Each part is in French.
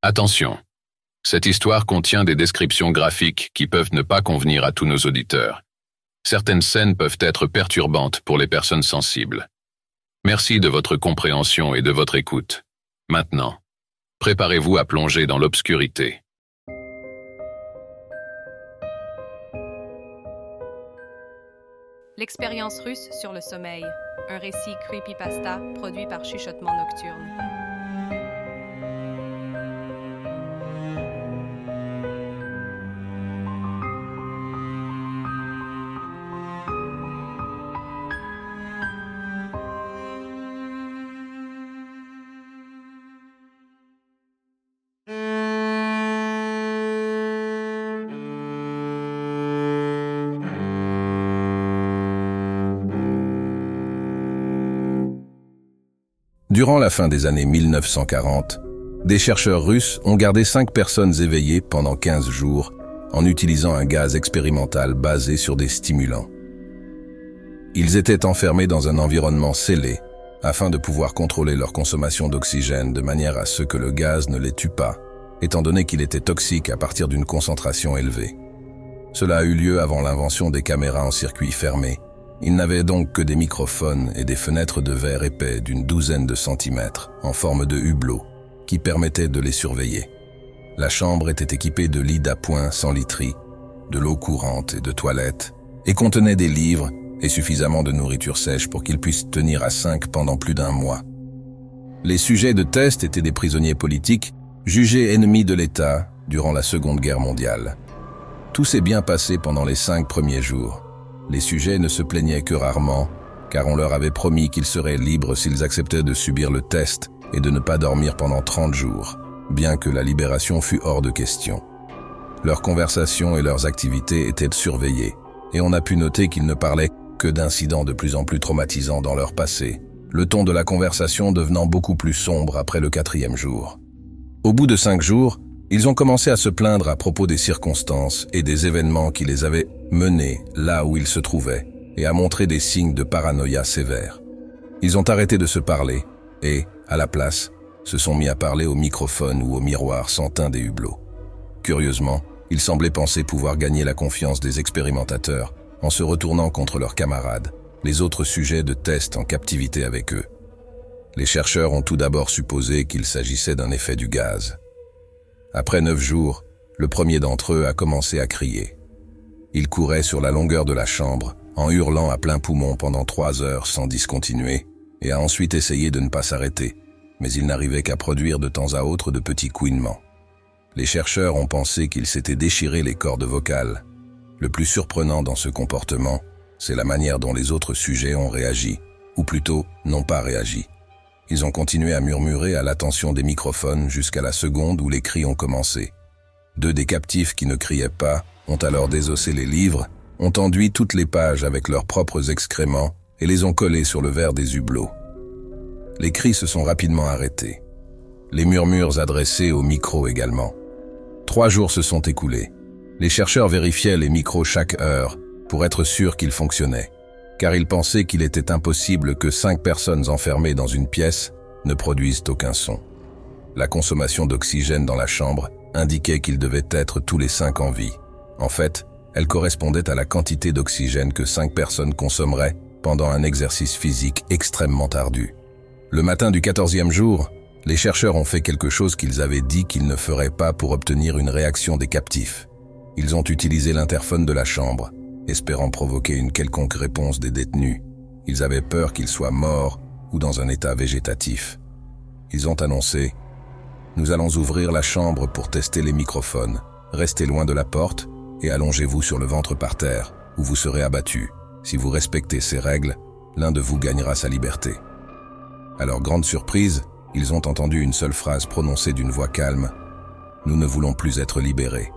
Attention. Cette histoire contient des descriptions graphiques qui peuvent ne pas convenir à tous nos auditeurs. Certaines scènes peuvent être perturbantes pour les personnes sensibles. Merci de votre compréhension et de votre écoute. Maintenant, préparez-vous à plonger dans l'obscurité. L'expérience russe sur le sommeil, un récit creepypasta produit par Chuchotement Nocturne. Durant la fin des années 1940, des chercheurs russes ont gardé cinq personnes éveillées pendant 15 jours en utilisant un gaz expérimental basé sur des stimulants. Ils étaient enfermés dans un environnement scellé afin de pouvoir contrôler leur consommation d'oxygène de manière à ce que le gaz ne les tue pas, étant donné qu'il était toxique à partir d'une concentration élevée. Cela a eu lieu avant l'invention des caméras en circuit fermé il n'avait donc que des microphones et des fenêtres de verre épais d'une douzaine de centimètres, en forme de hublot, qui permettaient de les surveiller. La chambre était équipée de lits d'appoint sans literie, de l'eau courante et de toilettes, et contenait des livres et suffisamment de nourriture sèche pour qu'ils puissent tenir à cinq pendant plus d'un mois. Les sujets de test étaient des prisonniers politiques jugés ennemis de l'État durant la Seconde Guerre mondiale. Tout s'est bien passé pendant les cinq premiers jours. Les sujets ne se plaignaient que rarement, car on leur avait promis qu'ils seraient libres s'ils acceptaient de subir le test et de ne pas dormir pendant 30 jours, bien que la libération fût hors de question. Leurs conversations et leurs activités étaient surveillées, et on a pu noter qu'ils ne parlaient que d'incidents de plus en plus traumatisants dans leur passé, le ton de la conversation devenant beaucoup plus sombre après le quatrième jour. Au bout de cinq jours, ils ont commencé à se plaindre à propos des circonstances et des événements qui les avaient menés là où ils se trouvaient et à montrer des signes de paranoïa sévères. Ils ont arrêté de se parler et, à la place, se sont mis à parler au microphone ou au miroir sans teint des hublots. Curieusement, ils semblaient penser pouvoir gagner la confiance des expérimentateurs en se retournant contre leurs camarades, les autres sujets de test en captivité avec eux. Les chercheurs ont tout d'abord supposé qu'il s'agissait d'un effet du gaz. Après neuf jours, le premier d'entre eux a commencé à crier. Il courait sur la longueur de la chambre, en hurlant à plein poumon pendant trois heures sans discontinuer, et a ensuite essayé de ne pas s'arrêter, mais il n'arrivait qu'à produire de temps à autre de petits couinements. Les chercheurs ont pensé qu'il s'était déchiré les cordes vocales. Le plus surprenant dans ce comportement, c'est la manière dont les autres sujets ont réagi, ou plutôt n'ont pas réagi. Ils ont continué à murmurer à l'attention des microphones jusqu'à la seconde où les cris ont commencé. Deux des captifs qui ne criaient pas ont alors désossé les livres, ont enduit toutes les pages avec leurs propres excréments et les ont collés sur le verre des hublots. Les cris se sont rapidement arrêtés. Les murmures adressés au micro également. Trois jours se sont écoulés. Les chercheurs vérifiaient les micros chaque heure pour être sûrs qu'ils fonctionnaient car il pensait qu'il était impossible que cinq personnes enfermées dans une pièce ne produisent aucun son. La consommation d'oxygène dans la chambre indiquait qu'il devait être tous les cinq en vie. En fait, elle correspondait à la quantité d'oxygène que cinq personnes consommeraient pendant un exercice physique extrêmement ardu. Le matin du quatorzième jour, les chercheurs ont fait quelque chose qu'ils avaient dit qu'ils ne feraient pas pour obtenir une réaction des captifs. Ils ont utilisé l'interphone de la chambre espérant provoquer une quelconque réponse des détenus. Ils avaient peur qu'ils soient morts ou dans un état végétatif. Ils ont annoncé ⁇ Nous allons ouvrir la chambre pour tester les microphones. Restez loin de la porte et allongez-vous sur le ventre par terre, ou vous serez abattu. Si vous respectez ces règles, l'un de vous gagnera sa liberté. ⁇ À leur grande surprise, ils ont entendu une seule phrase prononcée d'une voix calme ⁇ Nous ne voulons plus être libérés.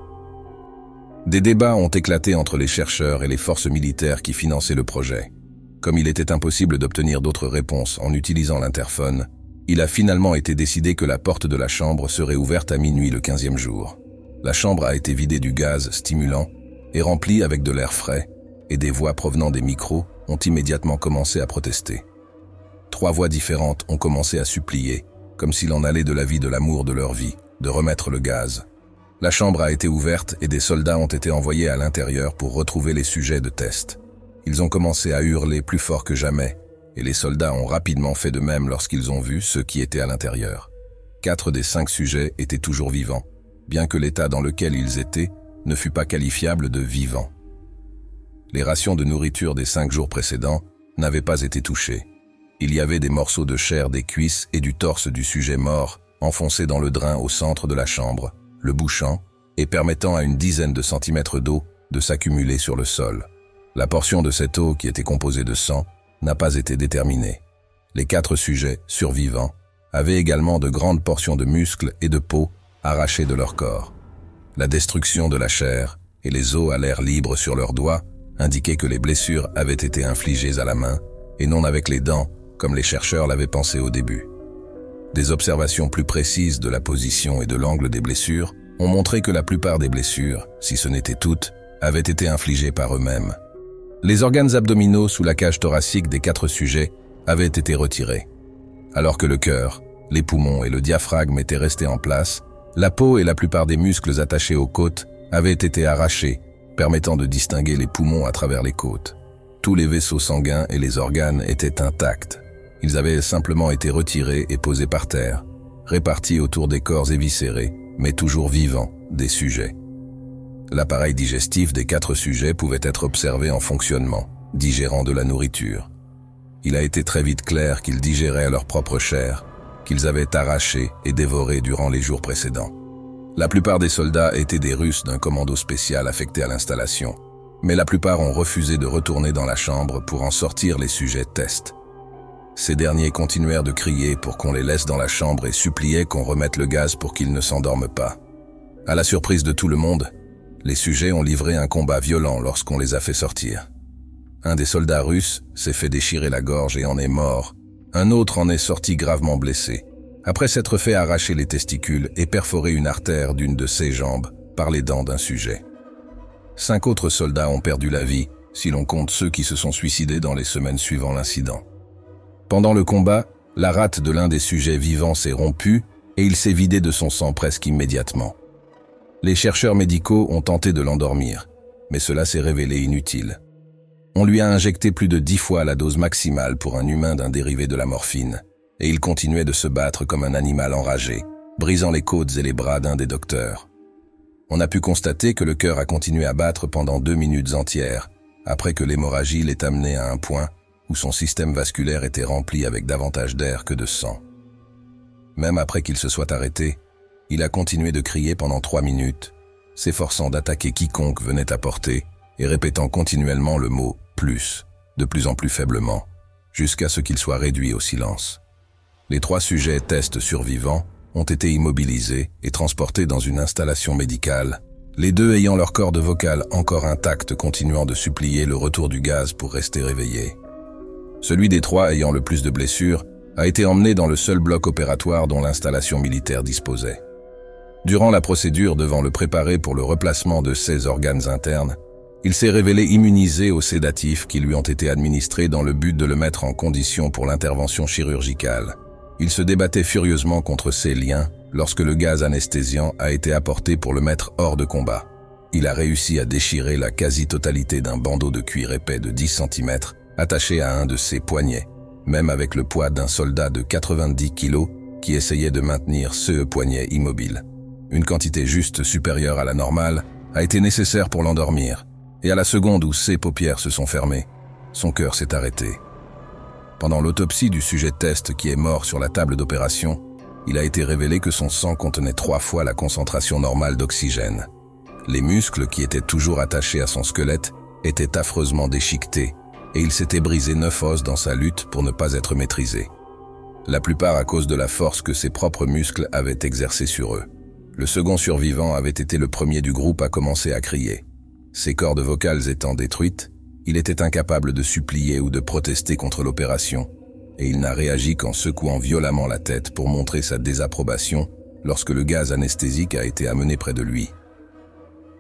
Des débats ont éclaté entre les chercheurs et les forces militaires qui finançaient le projet. Comme il était impossible d'obtenir d'autres réponses en utilisant l'interphone, il a finalement été décidé que la porte de la chambre serait ouverte à minuit le 15e jour. La chambre a été vidée du gaz stimulant et remplie avec de l'air frais, et des voix provenant des micros ont immédiatement commencé à protester. Trois voix différentes ont commencé à supplier, comme s'il en allait de la vie de l'amour de leur vie, de remettre le gaz. La chambre a été ouverte et des soldats ont été envoyés à l'intérieur pour retrouver les sujets de test. Ils ont commencé à hurler plus fort que jamais, et les soldats ont rapidement fait de même lorsqu'ils ont vu ceux qui étaient à l'intérieur. Quatre des cinq sujets étaient toujours vivants, bien que l'état dans lequel ils étaient ne fût pas qualifiable de vivant. Les rations de nourriture des cinq jours précédents n'avaient pas été touchées. Il y avait des morceaux de chair des cuisses et du torse du sujet mort enfoncés dans le drain au centre de la chambre, le bouchant et permettant à une dizaine de centimètres d'eau de s'accumuler sur le sol. La portion de cette eau qui était composée de sang n'a pas été déterminée. Les quatre sujets survivants avaient également de grandes portions de muscles et de peau arrachées de leur corps. La destruction de la chair et les os à l'air libre sur leurs doigts indiquaient que les blessures avaient été infligées à la main et non avec les dents comme les chercheurs l'avaient pensé au début. Des observations plus précises de la position et de l'angle des blessures ont montré que la plupart des blessures, si ce n'était toutes, avaient été infligées par eux-mêmes. Les organes abdominaux sous la cage thoracique des quatre sujets avaient été retirés. Alors que le cœur, les poumons et le diaphragme étaient restés en place, la peau et la plupart des muscles attachés aux côtes avaient été arrachés, permettant de distinguer les poumons à travers les côtes. Tous les vaisseaux sanguins et les organes étaient intacts. Ils avaient simplement été retirés et posés par terre, répartis autour des corps éviscérés, mais toujours vivants, des sujets. L'appareil digestif des quatre sujets pouvait être observé en fonctionnement, digérant de la nourriture. Il a été très vite clair qu'ils digéraient leur propre chair, qu'ils avaient arraché et dévoré durant les jours précédents. La plupart des soldats étaient des Russes d'un commando spécial affecté à l'installation, mais la plupart ont refusé de retourner dans la chambre pour en sortir les sujets test. Ces derniers continuèrent de crier pour qu'on les laisse dans la chambre et suppliaient qu'on remette le gaz pour qu'ils ne s'endorment pas. À la surprise de tout le monde, les sujets ont livré un combat violent lorsqu'on les a fait sortir. Un des soldats russes s'est fait déchirer la gorge et en est mort. Un autre en est sorti gravement blessé, après s'être fait arracher les testicules et perforer une artère d'une de ses jambes par les dents d'un sujet. Cinq autres soldats ont perdu la vie, si l'on compte ceux qui se sont suicidés dans les semaines suivant l'incident. Pendant le combat, la rate de l'un des sujets vivants s'est rompue et il s'est vidé de son sang presque immédiatement. Les chercheurs médicaux ont tenté de l'endormir, mais cela s'est révélé inutile. On lui a injecté plus de dix fois la dose maximale pour un humain d'un dérivé de la morphine, et il continuait de se battre comme un animal enragé, brisant les côtes et les bras d'un des docteurs. On a pu constater que le cœur a continué à battre pendant deux minutes entières, après que l'hémorragie l'ait amené à un point où son système vasculaire était rempli avec davantage d'air que de sang. Même après qu'il se soit arrêté, il a continué de crier pendant trois minutes, s'efforçant d'attaquer quiconque venait à portée et répétant continuellement le mot plus, de plus en plus faiblement, jusqu'à ce qu'il soit réduit au silence. Les trois sujets tests survivants ont été immobilisés et transportés dans une installation médicale, les deux ayant leur corde vocale encore intacte continuant de supplier le retour du gaz pour rester réveillés. Celui des trois ayant le plus de blessures a été emmené dans le seul bloc opératoire dont l'installation militaire disposait. Durant la procédure devant le préparer pour le replacement de ses organes internes, il s'est révélé immunisé aux sédatifs qui lui ont été administrés dans le but de le mettre en condition pour l'intervention chirurgicale. Il se débattait furieusement contre ses liens lorsque le gaz anesthésiant a été apporté pour le mettre hors de combat. Il a réussi à déchirer la quasi-totalité d'un bandeau de cuir épais de 10 cm attaché à un de ses poignets, même avec le poids d'un soldat de 90 kilos qui essayait de maintenir ce poignet immobile. Une quantité juste supérieure à la normale a été nécessaire pour l'endormir, et à la seconde où ses paupières se sont fermées, son cœur s'est arrêté. Pendant l'autopsie du sujet test qui est mort sur la table d'opération, il a été révélé que son sang contenait trois fois la concentration normale d'oxygène. Les muscles qui étaient toujours attachés à son squelette étaient affreusement déchiquetés et il s'était brisé neuf os dans sa lutte pour ne pas être maîtrisé. La plupart à cause de la force que ses propres muscles avaient exercée sur eux. Le second survivant avait été le premier du groupe à commencer à crier. Ses cordes vocales étant détruites, il était incapable de supplier ou de protester contre l'opération, et il n'a réagi qu'en secouant violemment la tête pour montrer sa désapprobation lorsque le gaz anesthésique a été amené près de lui.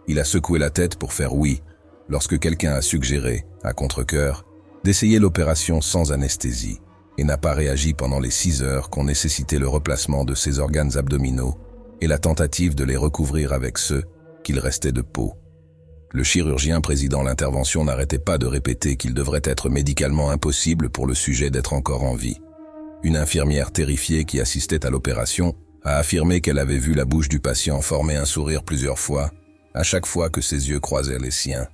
Il a secoué la tête pour faire oui lorsque quelqu'un a suggéré, à contre-coeur, d'essayer l'opération sans anesthésie et n'a pas réagi pendant les six heures qu'ont nécessité le replacement de ses organes abdominaux et la tentative de les recouvrir avec ceux qu'il restait de peau. Le chirurgien présidant l'intervention n'arrêtait pas de répéter qu'il devrait être médicalement impossible pour le sujet d'être encore en vie. Une infirmière terrifiée qui assistait à l'opération a affirmé qu'elle avait vu la bouche du patient former un sourire plusieurs fois, à chaque fois que ses yeux croisaient les siens.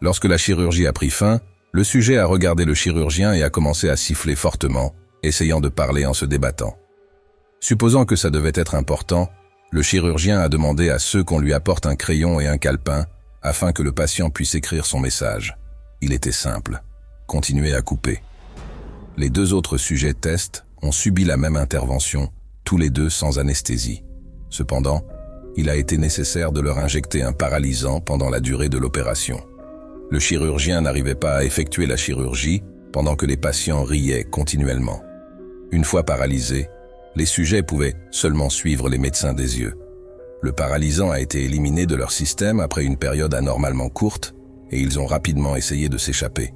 Lorsque la chirurgie a pris fin, le sujet a regardé le chirurgien et a commencé à siffler fortement, essayant de parler en se débattant. Supposant que ça devait être important, le chirurgien a demandé à ceux qu'on lui apporte un crayon et un calepin afin que le patient puisse écrire son message. Il était simple. Continuez à couper. Les deux autres sujets test ont subi la même intervention, tous les deux sans anesthésie. Cependant, il a été nécessaire de leur injecter un paralysant pendant la durée de l'opération. Le chirurgien n'arrivait pas à effectuer la chirurgie pendant que les patients riaient continuellement. Une fois paralysés, les sujets pouvaient seulement suivre les médecins des yeux. Le paralysant a été éliminé de leur système après une période anormalement courte et ils ont rapidement essayé de s'échapper.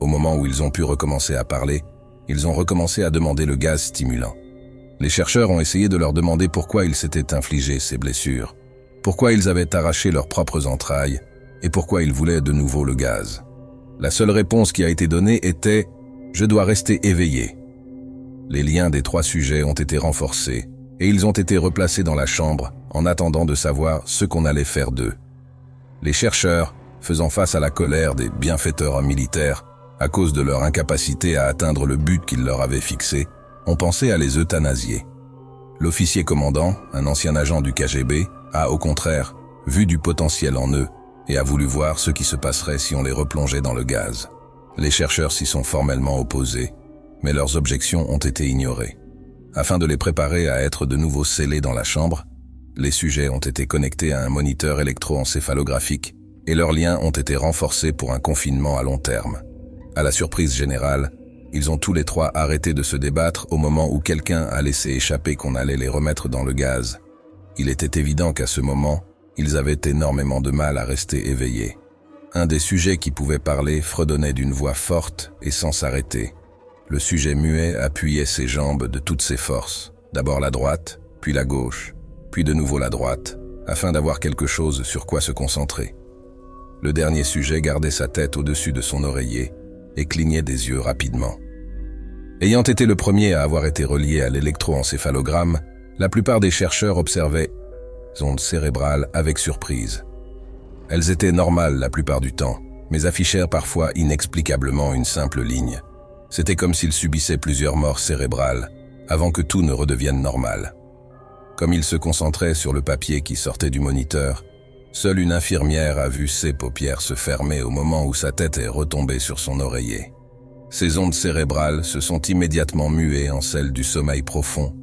Au moment où ils ont pu recommencer à parler, ils ont recommencé à demander le gaz stimulant. Les chercheurs ont essayé de leur demander pourquoi ils s'étaient infligés ces blessures, pourquoi ils avaient arraché leurs propres entrailles et pourquoi ils voulaient de nouveau le gaz. La seule réponse qui a été donnée était ⁇ Je dois rester éveillé ⁇ Les liens des trois sujets ont été renforcés et ils ont été replacés dans la chambre en attendant de savoir ce qu'on allait faire d'eux. Les chercheurs, faisant face à la colère des bienfaiteurs militaires à cause de leur incapacité à atteindre le but qu'ils leur avaient fixé, ont pensé à les euthanasier. L'officier commandant, un ancien agent du KGB, a au contraire vu du potentiel en eux et a voulu voir ce qui se passerait si on les replongeait dans le gaz. Les chercheurs s'y sont formellement opposés, mais leurs objections ont été ignorées. Afin de les préparer à être de nouveau scellés dans la chambre, les sujets ont été connectés à un moniteur électroencéphalographique et leurs liens ont été renforcés pour un confinement à long terme. À la surprise générale, ils ont tous les trois arrêté de se débattre au moment où quelqu'un a laissé échapper qu'on allait les remettre dans le gaz. Il était évident qu'à ce moment, ils avaient énormément de mal à rester éveillés. Un des sujets qui pouvait parler fredonnait d'une voix forte et sans s'arrêter. Le sujet muet appuyait ses jambes de toutes ses forces, d'abord la droite, puis la gauche, puis de nouveau la droite, afin d'avoir quelque chose sur quoi se concentrer. Le dernier sujet gardait sa tête au-dessus de son oreiller et clignait des yeux rapidement. Ayant été le premier à avoir été relié à l'électroencéphalogramme, la plupart des chercheurs observaient ondes cérébrales avec surprise. Elles étaient normales la plupart du temps, mais affichèrent parfois inexplicablement une simple ligne. C'était comme s'il subissait plusieurs morts cérébrales avant que tout ne redevienne normal. Comme il se concentrait sur le papier qui sortait du moniteur, seule une infirmière a vu ses paupières se fermer au moment où sa tête est retombée sur son oreiller. Ses ondes cérébrales se sont immédiatement muées en celles du sommeil profond,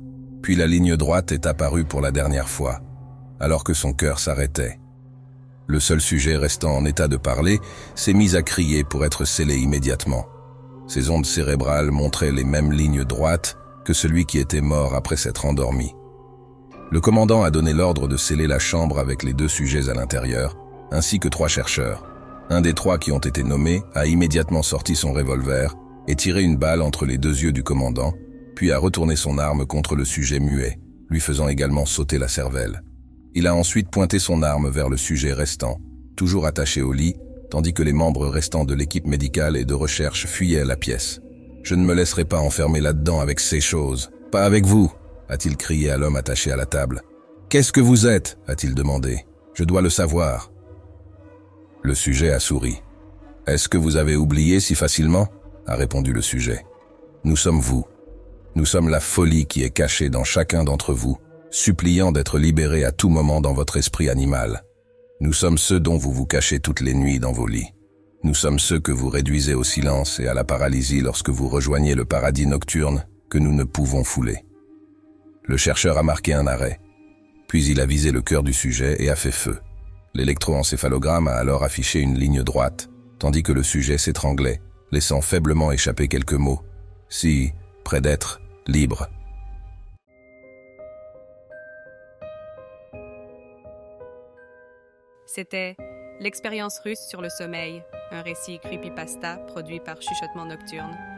puis la ligne droite est apparue pour la dernière fois, alors que son cœur s'arrêtait. Le seul sujet restant en état de parler s'est mis à crier pour être scellé immédiatement. Ses ondes cérébrales montraient les mêmes lignes droites que celui qui était mort après s'être endormi. Le commandant a donné l'ordre de sceller la chambre avec les deux sujets à l'intérieur, ainsi que trois chercheurs. Un des trois qui ont été nommés a immédiatement sorti son revolver et tiré une balle entre les deux yeux du commandant, puis a retourné son arme contre le sujet muet, lui faisant également sauter la cervelle. Il a ensuite pointé son arme vers le sujet restant, toujours attaché au lit, tandis que les membres restants de l'équipe médicale et de recherche fuyaient la pièce. Je ne me laisserai pas enfermer là-dedans avec ces choses. Pas avec vous, a-t-il crié à l'homme attaché à la table. Qu'est-ce que vous êtes? a-t-il demandé. Je dois le savoir. Le sujet a souri. Est-ce que vous avez oublié si facilement? a répondu le sujet. Nous sommes vous. Nous sommes la folie qui est cachée dans chacun d'entre vous, suppliant d'être libéré à tout moment dans votre esprit animal. Nous sommes ceux dont vous vous cachez toutes les nuits dans vos lits. Nous sommes ceux que vous réduisez au silence et à la paralysie lorsque vous rejoignez le paradis nocturne que nous ne pouvons fouler. Le chercheur a marqué un arrêt. Puis il a visé le cœur du sujet et a fait feu. L'électroencéphalogramme a alors affiché une ligne droite, tandis que le sujet s'étranglait, laissant faiblement échapper quelques mots. Si, près d'être, libre, C'était L'expérience russe sur le sommeil, un récit creepypasta produit par Chuchotement Nocturne.